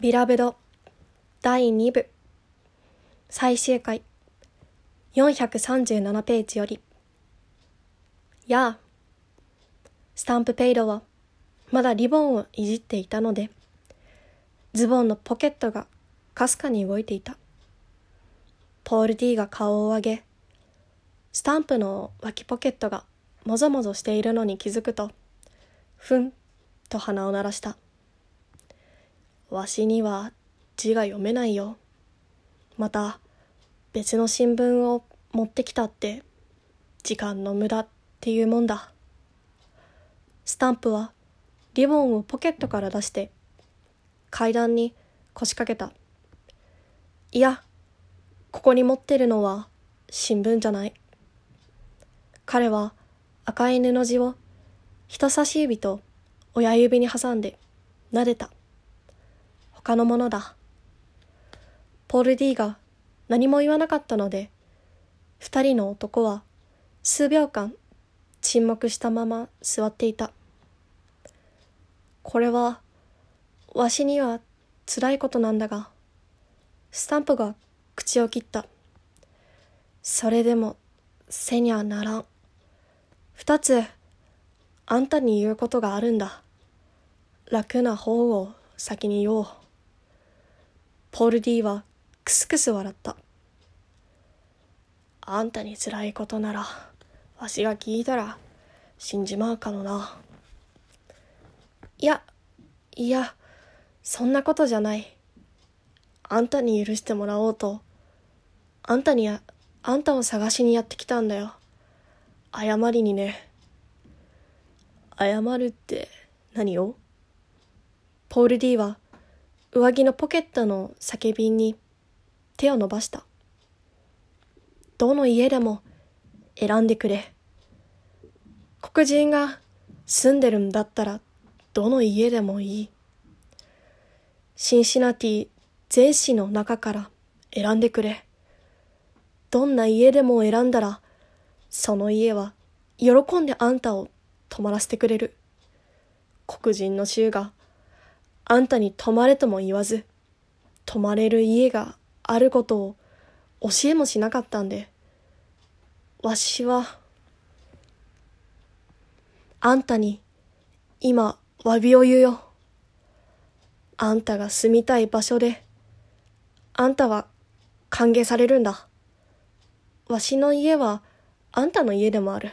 ビラブド第2部。最終回。437ページより。やあスタンプペイドはまだリボンをいじっていたのでズボンのポケットがかすかに動いていた。ポール D が顔を上げスタンプの脇ポケットがもぞもぞしているのに気づくとふんと鼻を鳴らした。わしには字が読めないよ。また別の新聞を持ってきたって時間の無駄っていうもんだ。スタンプはリボンをポケットから出して階段に腰掛けた。いや、ここに持ってるのは新聞じゃない。彼は赤い布地を人差し指と親指に挟んで撫でた。他のものだ。ポール D が何も言わなかったので、二人の男は数秒間沈黙したまま座っていた。これは、わしには辛いことなんだが、スタンプが口を切った。それでも、せにゃならん。二つ、あんたに言うことがあるんだ。楽な方を先に言おう。ポール D はクスクス笑った。あんたに辛いことなら、わしが聞いたら死んじまうかのな。いや、いや、そんなことじゃない。あんたに許してもらおうと、あんたにあんたを探しにやってきたんだよ。謝りにね。謝るって何を？ポール D は上着のポケットの酒瓶に手を伸ばした。どの家でも選んでくれ。黒人が住んでるんだったらどの家でもいい。シンシナティ全市の中から選んでくれ。どんな家でも選んだら、その家は喜んであんたを泊まらせてくれる。黒人の州があんたに泊まれとも言わず、泊まれる家があることを教えもしなかったんで、わしは、あんたに今詫びを言うよ。あんたが住みたい場所で、あんたは歓迎されるんだ。わしの家はあんたの家でもある。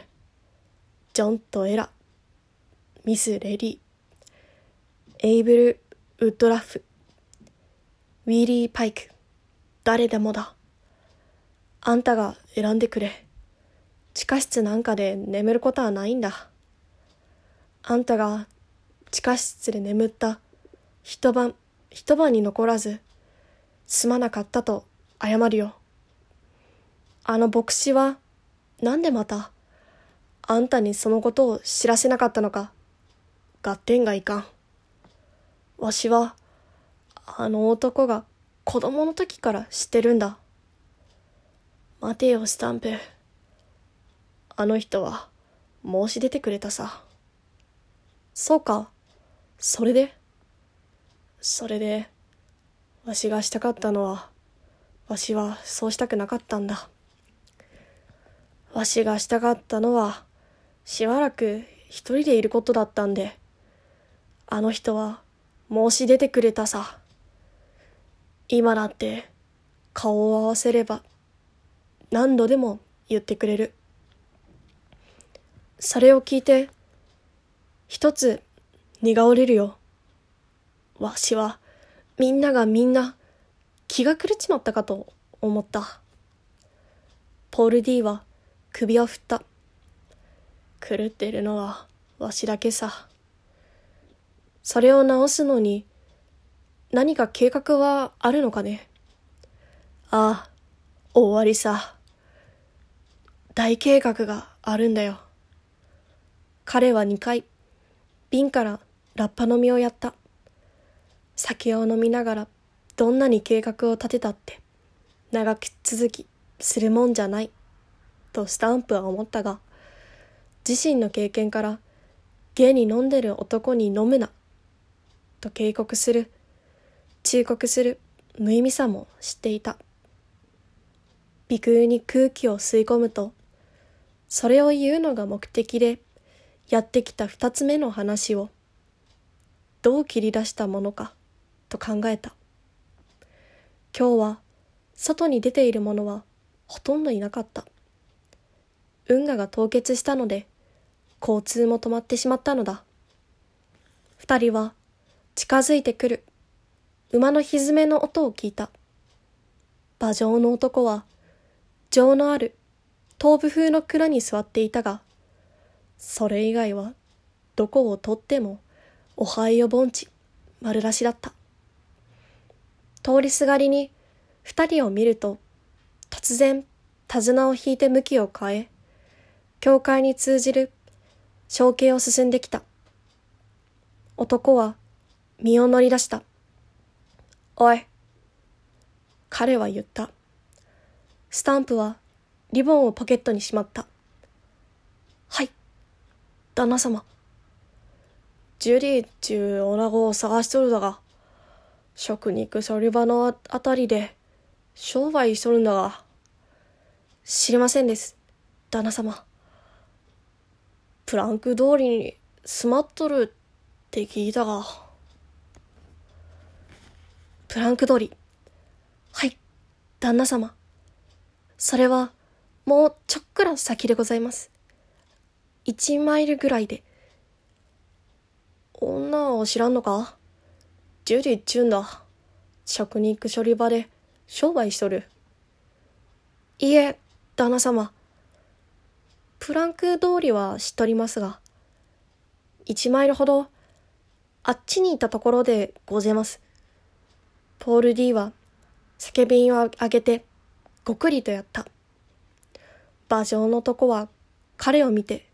ジョンとエラ、ミス・レディ、エイブル・ウッドラフ、ウィリー・パイク、誰でもだ。あんたが選んでくれ。地下室なんかで眠ることはないんだ。あんたが地下室で眠った一晩、一晩に残らず、すまなかったと謝るよ。あの牧師は、なんでまた、あんたにそのことを知らせなかったのか、合点がいかん。わしは、あの男が子供の時から知ってるんだ。待てよ、スタンプ。あの人は申し出てくれたさ。そうか。それで？それで、わしがしたかったのは、わしはそうしたくなかったんだ。わしがしたかったのは、しばらく一人でいることだったんで、あの人は申し出てくれたさ。今だって顔を合わせれば何度でも言ってくれる。それを聞いて一つ荷が折れるよ。わしはみんながみんな気が狂っちまったかと思った。ポール D は首を振った。狂ってるのはわしだけさ。それを直すのに、何か計画はあるのかね？ああ、終わりさ。大計画があるんだよ。彼は2回、瓶からラッパ飲みをやった。酒を飲みながら、どんなに計画を立てたって、長く続きするもんじゃない、とスタンプは思ったが、自身の経験から、芸に飲んでる男に飲むな、と警告する忠告する無意味さも知っていた。鼻腔に空気を吸い込むと、それを言うのが目的でやってきた二つ目の話をどう切り出したものかと考えた。今日は外に出ている者はほとんどいなかった。運河が凍結したので交通も止まってしまったのだ。二人は近づいてくる馬の蹄の音を聞いた。馬上の男は情のある東部風の蔵に座っていたが、それ以外はどこをとってもおはよ盆地丸出しだった。通りすがりに二人を見ると、突然手綱を引いて向きを変え、教会に通じる小径を進んできた。男は身を乗り出した。おい。彼は言った。スタンプはリボンをポケットにしまった。はい。旦那様。ジュリーっちゅう女子を探しとるだが、食肉処理場のあたりで商売しとるんだが。知りませんです、旦那様。プランク通りに住まっとるって聞いたが。プランク通り。はい、旦那様。それは、もうちょっくら先でございます。一マイルぐらいで。女を知らんのか？ジュリっちゅうんだ。食肉処理場で商売しとる。いえ、旦那様。プランク通りは知っとりますが、一マイルほど、あっちにいたところでごぜます。ポール D は、酒瓶をあげて、ごくりとやった。馬上の男は彼を見て、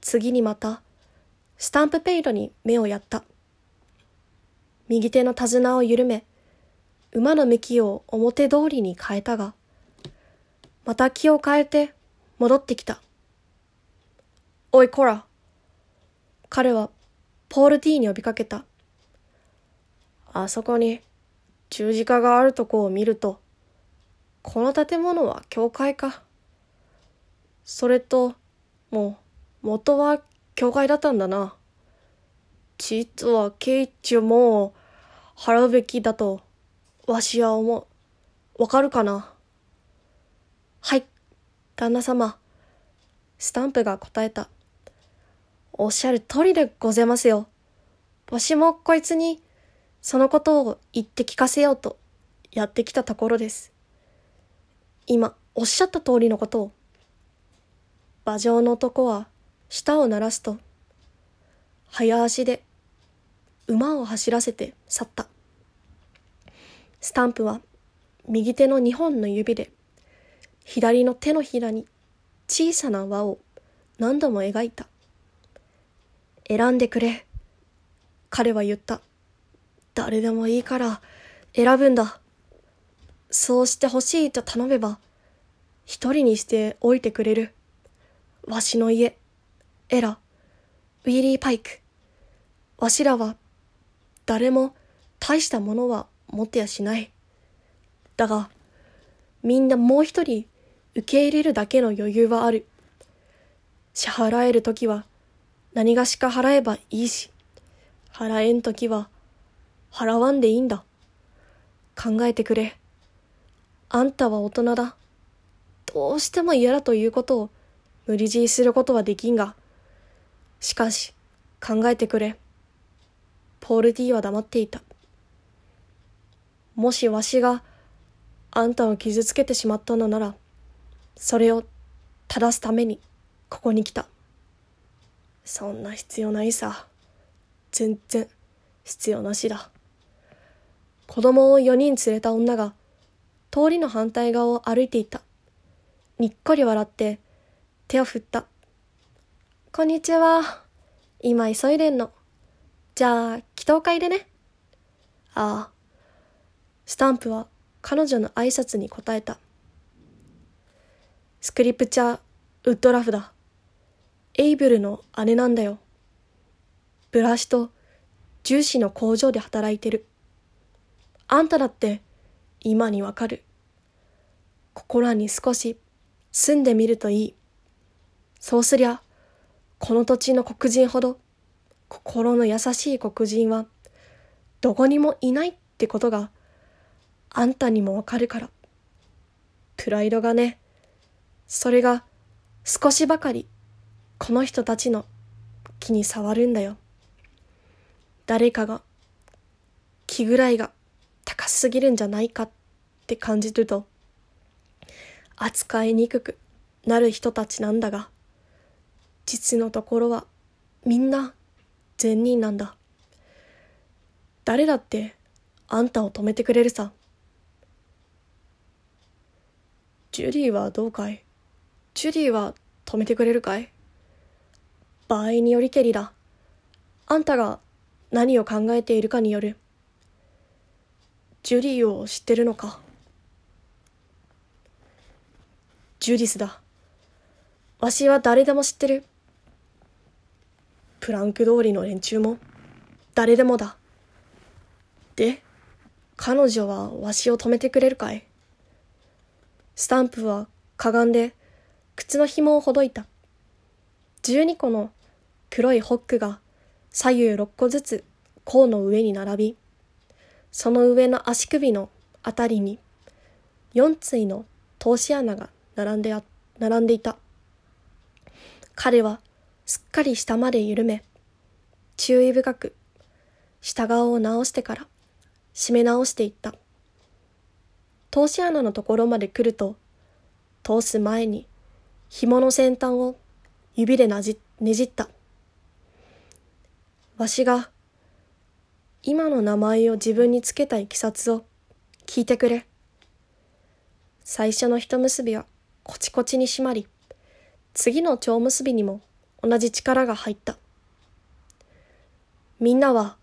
次にまた、スタンプペイドに目をやった。右手の手綱を緩め、馬の向きを表通りに変えたが、また気を変えて戻ってきた。おいこら。彼はポール D に呼びかけた。あそこに十字架があるとこを見ると、この建物は教会か。それと、もう、元は教会だったんだな。実はケイチュも払うべきだと、わしは思う。わかるかな？はい、旦那様。スタンプが答えた。おっしゃる通りでございますよ。わしもこいつに、そのことを言って聞かせようと、やってきたところです。今、おっしゃった通りのことを。馬上の男は舌を鳴らすと、早足で馬を走らせて去った。スタンプは右手の2本の指で左の手のひらに小さな輪を何度も描いた。選んでくれ。彼は言った。誰でもいいから選ぶんだ。そうしてほしいと頼めば一人にしておいてくれる。わしの家、エラ、ウィリー・パイク。わしらは、誰も大したものは持ってやしない。だが、みんなもう一人受け入れるだけの余裕はある。支払えるときは何がしか払えばいいし、払えんときは払わんでいいんだ。考えてくれ。あんたは大人だ。どうしても嫌だということを無理強いすることはできんが。しかし、考えてくれ。ポール D は黙っていた。もしわしがあんたを傷つけてしまったのなら、それを正すためにここに来た。そんな必要ないさ。全然必要なしだ。子供を4人連れた女が通りの反対側を歩いていた。にっこり笑って手を振った。こんにちは。今急いでんの。じゃあ、祈祷会でね。ああ。スタンプは彼女の挨拶に答えた。スクリプチャー・ウッドラフだ。エイブルの姉なんだよ。ブラシと重視の工場で働いてる。あんただって今にわかる。ここらに少し住んでみるといい。そうすりゃ、この土地の黒人ほど心の優しい黒人はどこにもいないってことがあんたにもわかるから。プライドがね、それが少しばかりこの人たちの気に障るんだよ。誰かが気ぐらいが高すぎるんじゃないかって感じると扱いにくくなる人たちなんだが実のところはみんな善人なんだ。誰だってあんたを止めてくれるさ。ジュリーはどうかい？ジュリーは止めてくれるかい？場合によりけりだ。あんたが何を考えているかによる。ジュリーを知ってるのか？ジュディスだ。わしは誰でも知ってる。プランク通りの連中も誰でもだ。で、彼女はわしを止めてくれるかい？スタンプはかがんで靴の紐をほどいた。十二個の黒いホックが左右六個ずつ甲の上に並び、その上の足首のあたりに四対の通し穴が並んであ、並んでいた。彼はすっかり下まで緩め、注意深く下側を直してから締め直していった。通し穴のところまで来ると、通す前に紐の先端を指でなじねじった。わしが今の名前を自分につけたいきさつを聞いてくれ。最初の一結びはコチコチに締まり、次の蝶結びにも同じ力が入った。みんなは、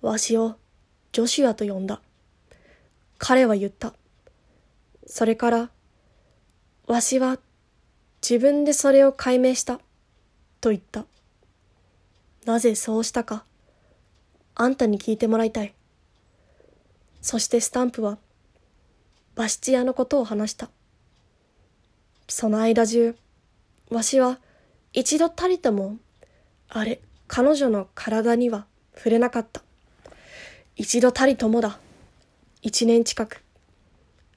わしをジョシュアと呼んだ。彼は言った。それから、わしは自分でそれを解明した。と言った。なぜそうしたか、あんたに聞いてもらいたい。そしてスタンプは、バシチ屋のことを話した。その間中、わしは一度たりとも、あれ、彼女の体には触れなかった。一度たりともだ。一年近く。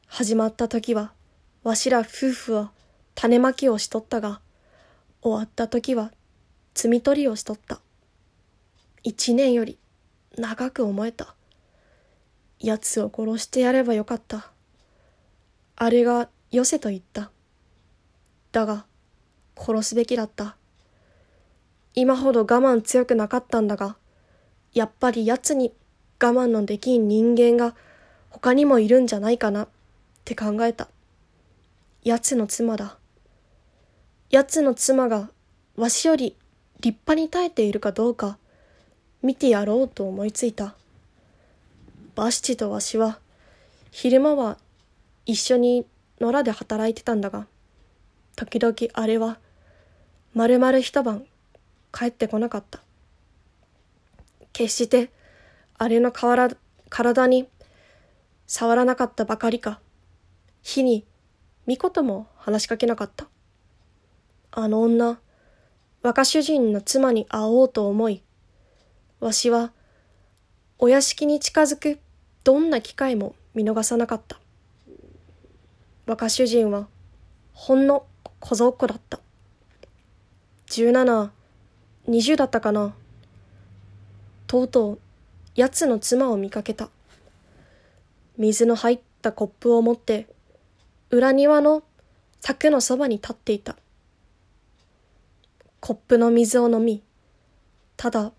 始まった時は、わしら夫婦は種まきをしとったが、終わった時は摘み取りをしとった。一年より長く思えた。奴を殺してやればよかった。あれがよせと言った。だが、殺すべきだった。今ほど我慢強くなかったんだが、やっぱり奴に我慢のできん人間が他にもいるんじゃないかなって考えた。奴の妻だ。奴の妻がわしより立派に耐えているかどうか見てやろうと思いついた。バシチとわしは昼間は一緒に野良で働いてたんだが、時々あれは丸々一晩帰ってこなかった。決してあれの体に触らなかったばかりか、火に見事も話しかけなかった。あの女、若主人の妻に会おうと思い、わしはお屋敷に近づくどんな機会も見逃さなかった。若主人はほんの小僧っ子だった。17、20だったかな。とうとう、奴の妻を見かけた。水の入ったコップを持って、裏庭の柵のそばに立っていた。コップの水を飲み、ただ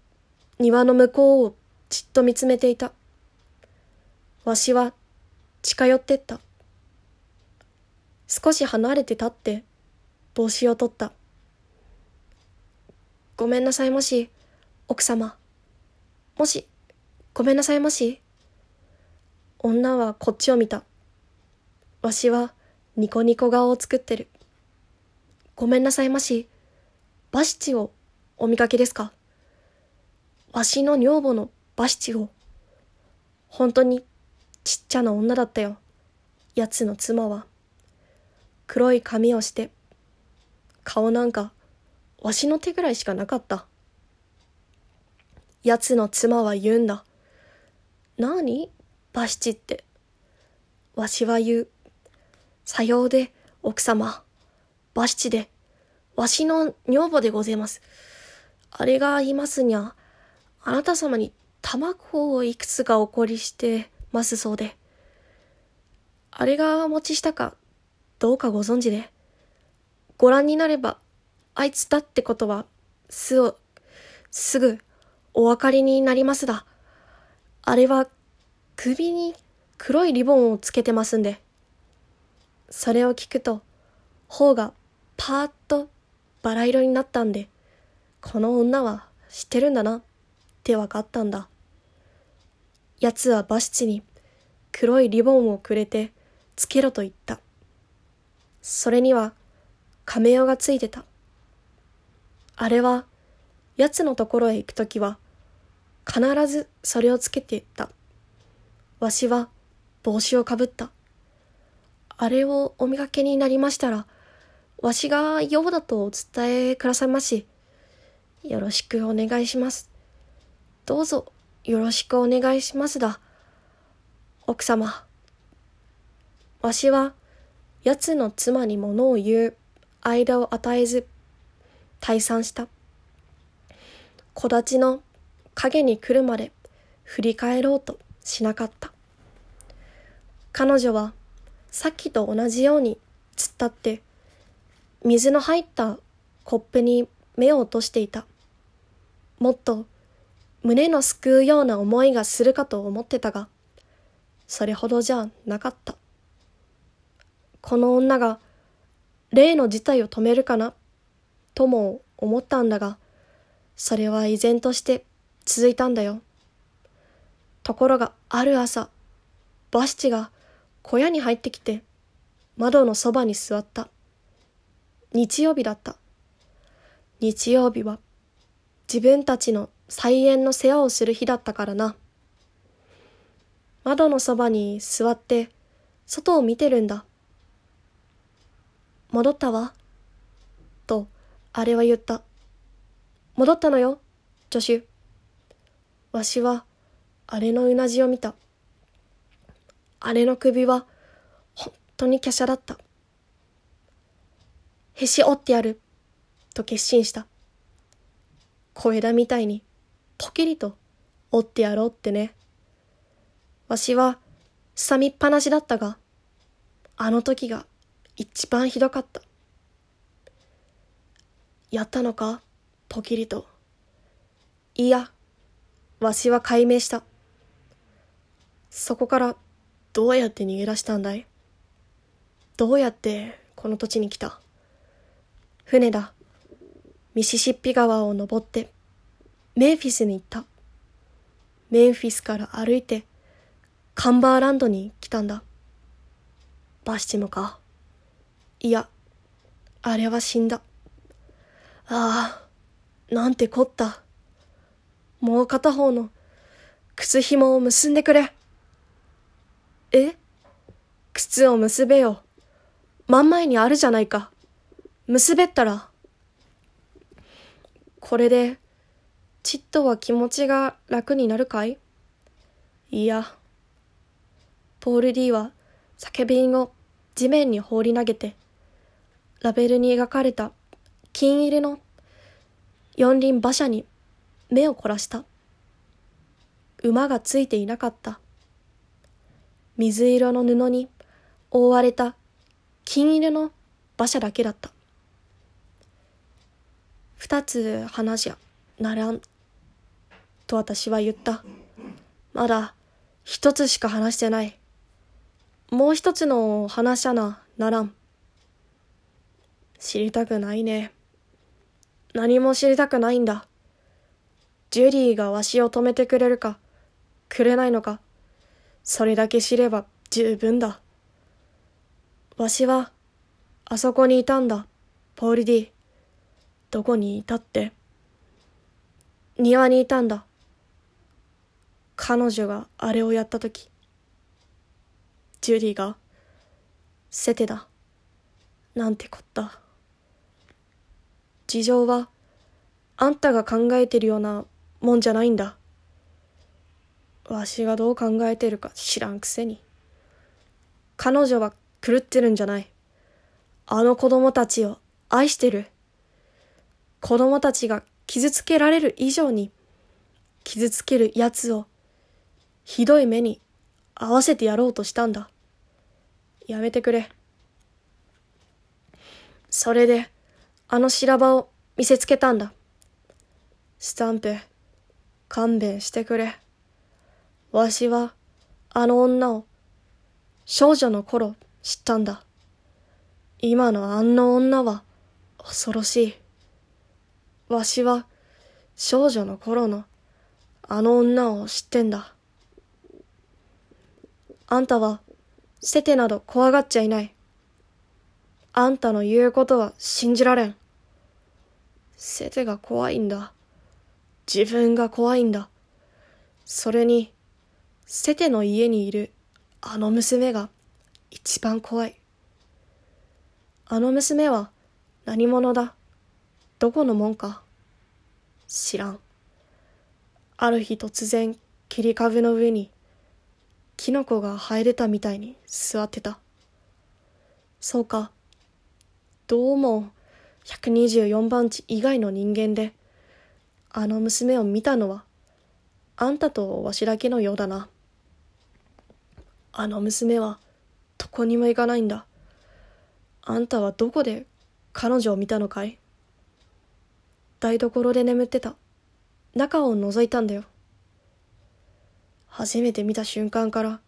庭の向こうをじっと見つめていた。わしは近寄ってった。少し離れて立って帽子を取った。ごめんなさいもし、奥様。もし、ごめんなさいもし。女はこっちを見た。わしはニコニコ顔を作ってる。ごめんなさいまし。バシチをお見かけですか？わしの女房のバシチを。本当にちっちゃな女だったよ。奴の妻は。黒い髪をして、顔なんか、わしの手ぐらいしかなかった。奴の妻は言うんだ。なにバシチって。わしは言う。さようで、奥様。バシチで、わしの女房でございます。あれがいますにゃ、あなた様に卵をいくつかおこりしてますそうで。あれがお持ちしたか、どうかご存知で。ご覧になれば、あいつだってことは、すを、すぐ、お分かりになりますだ。あれは、首に黒いリボンをつけてますんで。それを聞くと、頬がパーッとバラ色になったんで、この女は知ってるんだなってわかったんだ。奴はバシチに黒いリボンをくれてつけろと言った。それには亀オがついてた。あれは奴のところへ行くときは必ずそれをつけていった。わしは帽子をかぶった。あれをお見かけになりましたら、わしがようだとお伝えくださいまし。よろしくお願いします。どうぞよろしくお願いしますだ。奥様。わしは、奴の妻に物を言う間を与えず、退散した。木立の影に来るまで振り返ろうとしなかった。彼女は、さっきと同じように突っ立って、水の入ったコップに目を落としていた。もっと胸のすくうような思いがするかと思ってたが、それほどじゃなかった。この女が例の事態を止めるかな、とも思ったんだが、それは依然として続いたんだよ。ところがある朝、バシチが小屋に入ってきて、窓のそばに座った。日曜日だった。日曜日は自分たちの菜園の世話をする日だったからな。窓のそばに座って外を見てるんだ。戻ったわ。と、あれは言った。戻ったのよ、助手。わしは、あれのうなじを見た。あれの首は、本当に華奢だった。へし折ってやる、と決心した。小枝みたいにポキリと折ってやろうってね。わしは、すさみっぱなしだったが、あの時が一番ひどかった。やったのかポキリと。いや、わしは解明した。そこからどうやって逃げ出したんだい？どうやってこの土地に来た？船だ。ミシシッピ川を登ってメンフィスに行った。メンフィスから歩いて、カンバーランドに来たんだ。バシチムか。いや、あれは死んだ。ああ、なんてこった。もう片方の靴紐を結んでくれ。え？靴を結べよ。真ん前にあるじゃないか。結べったら。これでちっとは気持ちが楽になるかい？いや。ポール D は酒瓶を地面に放り投げて、ラベルに描かれた金入りの四輪馬車に目を凝らした。馬がついていなかった。水色の布に覆われた金入りの馬車だけだった。二つ話じゃならんと私は言った。まだ一つしか話してない。もう一つの話しゃな、ならん。知りたくないね。何も知りたくないんだ。ジュリーがわしを止めてくれるか、くれないのか、それだけ知れば十分だ。わしは、あそこにいたんだ、ポール・ディ。どこにいたって。庭にいたんだ。彼女があれをやったとき、ジュディが、セテだ。なんてこった。事情は、あんたが考えてるようなもんじゃないんだ。わしがどう考えてるか知らんくせに。彼女は狂ってるんじゃない。あの子供たちを愛してる。子供たちが傷つけられる以上に、傷つける奴を、ひどい目に合わせてやろうとしたんだ。やめてくれ。それで、あの修羅場を見せつけたんだ。スタンプ、勘弁してくれ。わしは、あの女を、少女の頃知ったんだ。今のあんな女は、恐ろしい。わしは、少女の頃の、あの女を知ってんだ。あんたは、セテなど怖がっちゃいない。あんたの言うことは信じられん。セテが怖いんだ。自分が怖いんだ。それに、セテの家にいるあの娘が一番怖い。あの娘は何者だ？どこのもんか？知らん。ある日突然切り株の上にキノコが生え出たみたいに座ってた。そうか。どうも、124番地以外の人間で、あの娘を見たのは、あんたとわしだけのようだな。あの娘は、どこにも行かないんだ。あんたはどこで彼女を見たのかい?台所で眠ってた。中を覗いたんだよ。初めて見た瞬間から、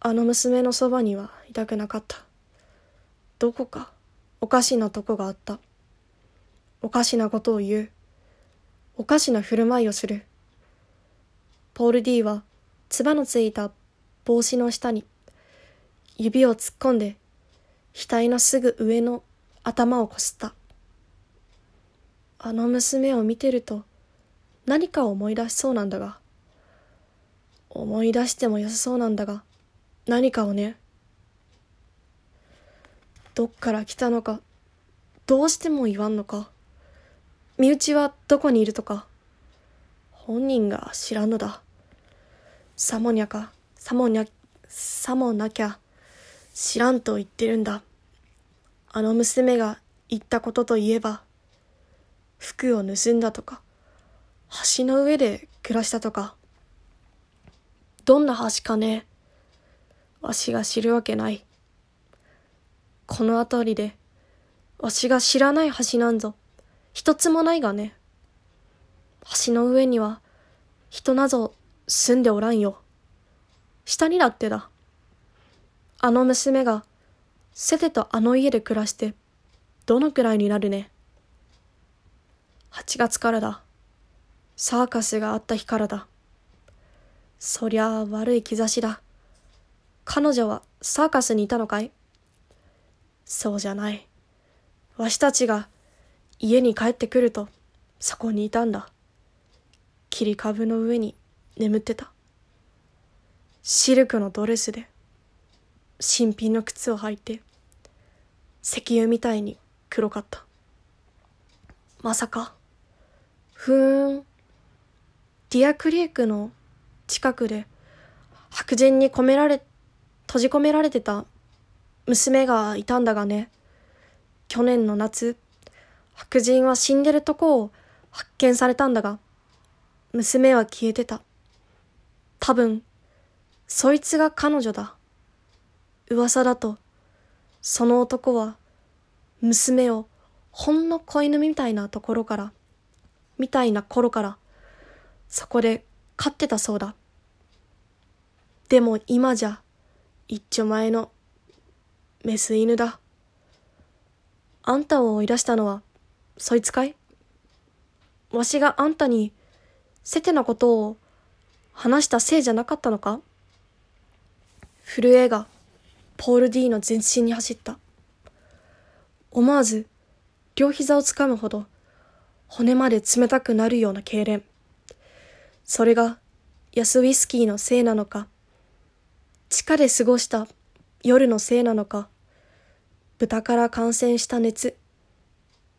あの娘のそばにはいたくなかった。どこかおかしなとこがあった。おかしなことを言う。おかしな振る舞いをする。ポール D は、つばのついた帽子の下に、指を突っ込んで、額のすぐ上の頭をこすった。あの娘を見てると、何かを思い出しそうなんだが、思い出しても良さそうなんだが、何かをね、どっから来たのか、どうしても言わんのか。身内はどこにいるとか。本人が知らんのだ。さもにゃか、さもにゃ、さもなきゃ、知らんと言ってるんだ。あの娘が言ったことといえば、服を盗んだとか、橋の上で暮らしたとか、どんな橋かね、わしが知るわけない。この辺りで、わしが知らない橋なんぞ、一つもないがね。橋の上には、人なぞ住んでおらんよ。下にだってだ。あの娘が、セテとあの家で暮らして、どのくらいになるね。8月からだ。サーカスがあった日からだ。そりゃあ悪い兆しだ。彼女はサーカスにいたのかい？そうじゃない。わしたちが家に帰ってくるとそこにいたんだ。切り株の上に眠ってた。シルクのドレスで新品の靴を履いて石油みたいに黒かった。まさか。ふーん。ディアクリークの近くで白人に込められ、閉じ込められてた娘がいたんだがね、去年の夏、白人は死んでるとこを発見されたんだが、娘は消えてた。多分、そいつが彼女だ。噂だと、その男は、娘をほんの子犬みたいなところから、みたいな頃から、そこで飼ってたそうだ。でも今じゃ、一丁前のメス犬だ。あんたを追い出したのは、そいつかい？わしがあんたに、セテのことを話したせいじゃなかったのか？震えが、ポール D の全身に走った。思わず、両膝をつかむほど、骨まで冷たくなるような痙攣。それが、安ウイスキーのせいなのか、地下で過ごした夜のせいなのか、豚から感染した熱、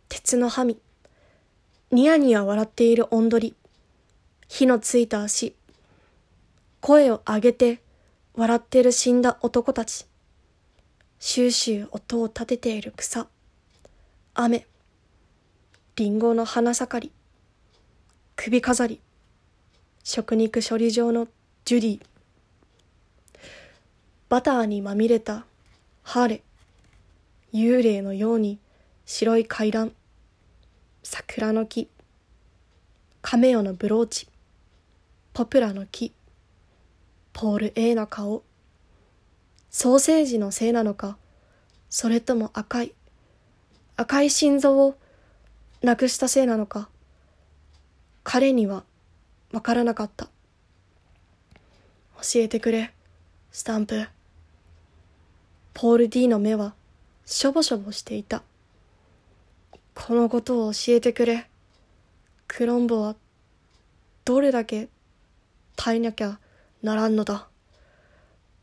鉄のハミ、ニヤニヤ笑っているおんどり、火のついた足、声を上げて笑ってる死んだ男たち、シューシュー音を立てている草、雨、リンゴの花盛り、首飾り、食肉処理場のジュディ、バターにまみれたハーレ、幽霊のように白い階段、桜の木、カメオのブローチ、ポプラの木、ポール A の顔、ソーセージのせいなのか、それとも赤い、赤い心臓をなくしたせいなのか、彼にはわからなかった。教えてくれ、スタンプ。ポール D の目はしょぼしょぼしていた。このことを教えてくれ。クロンボはどれだけ耐えなきゃならんのだ。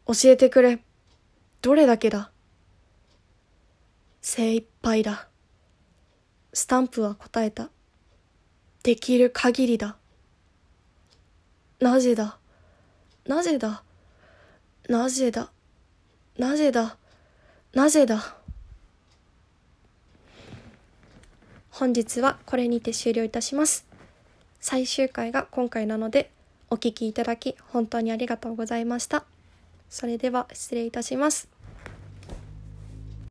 教えてくれ。どれだけだ。精一杯だ。スタンプは答えた。できる限りだ。なぜだ？なぜだ？なぜだ？なぜだ？なぜだ？本日はこれにて終了いたします。最終回が今回なので、お聴きいただき本当にありがとうございました。それでは失礼いたします。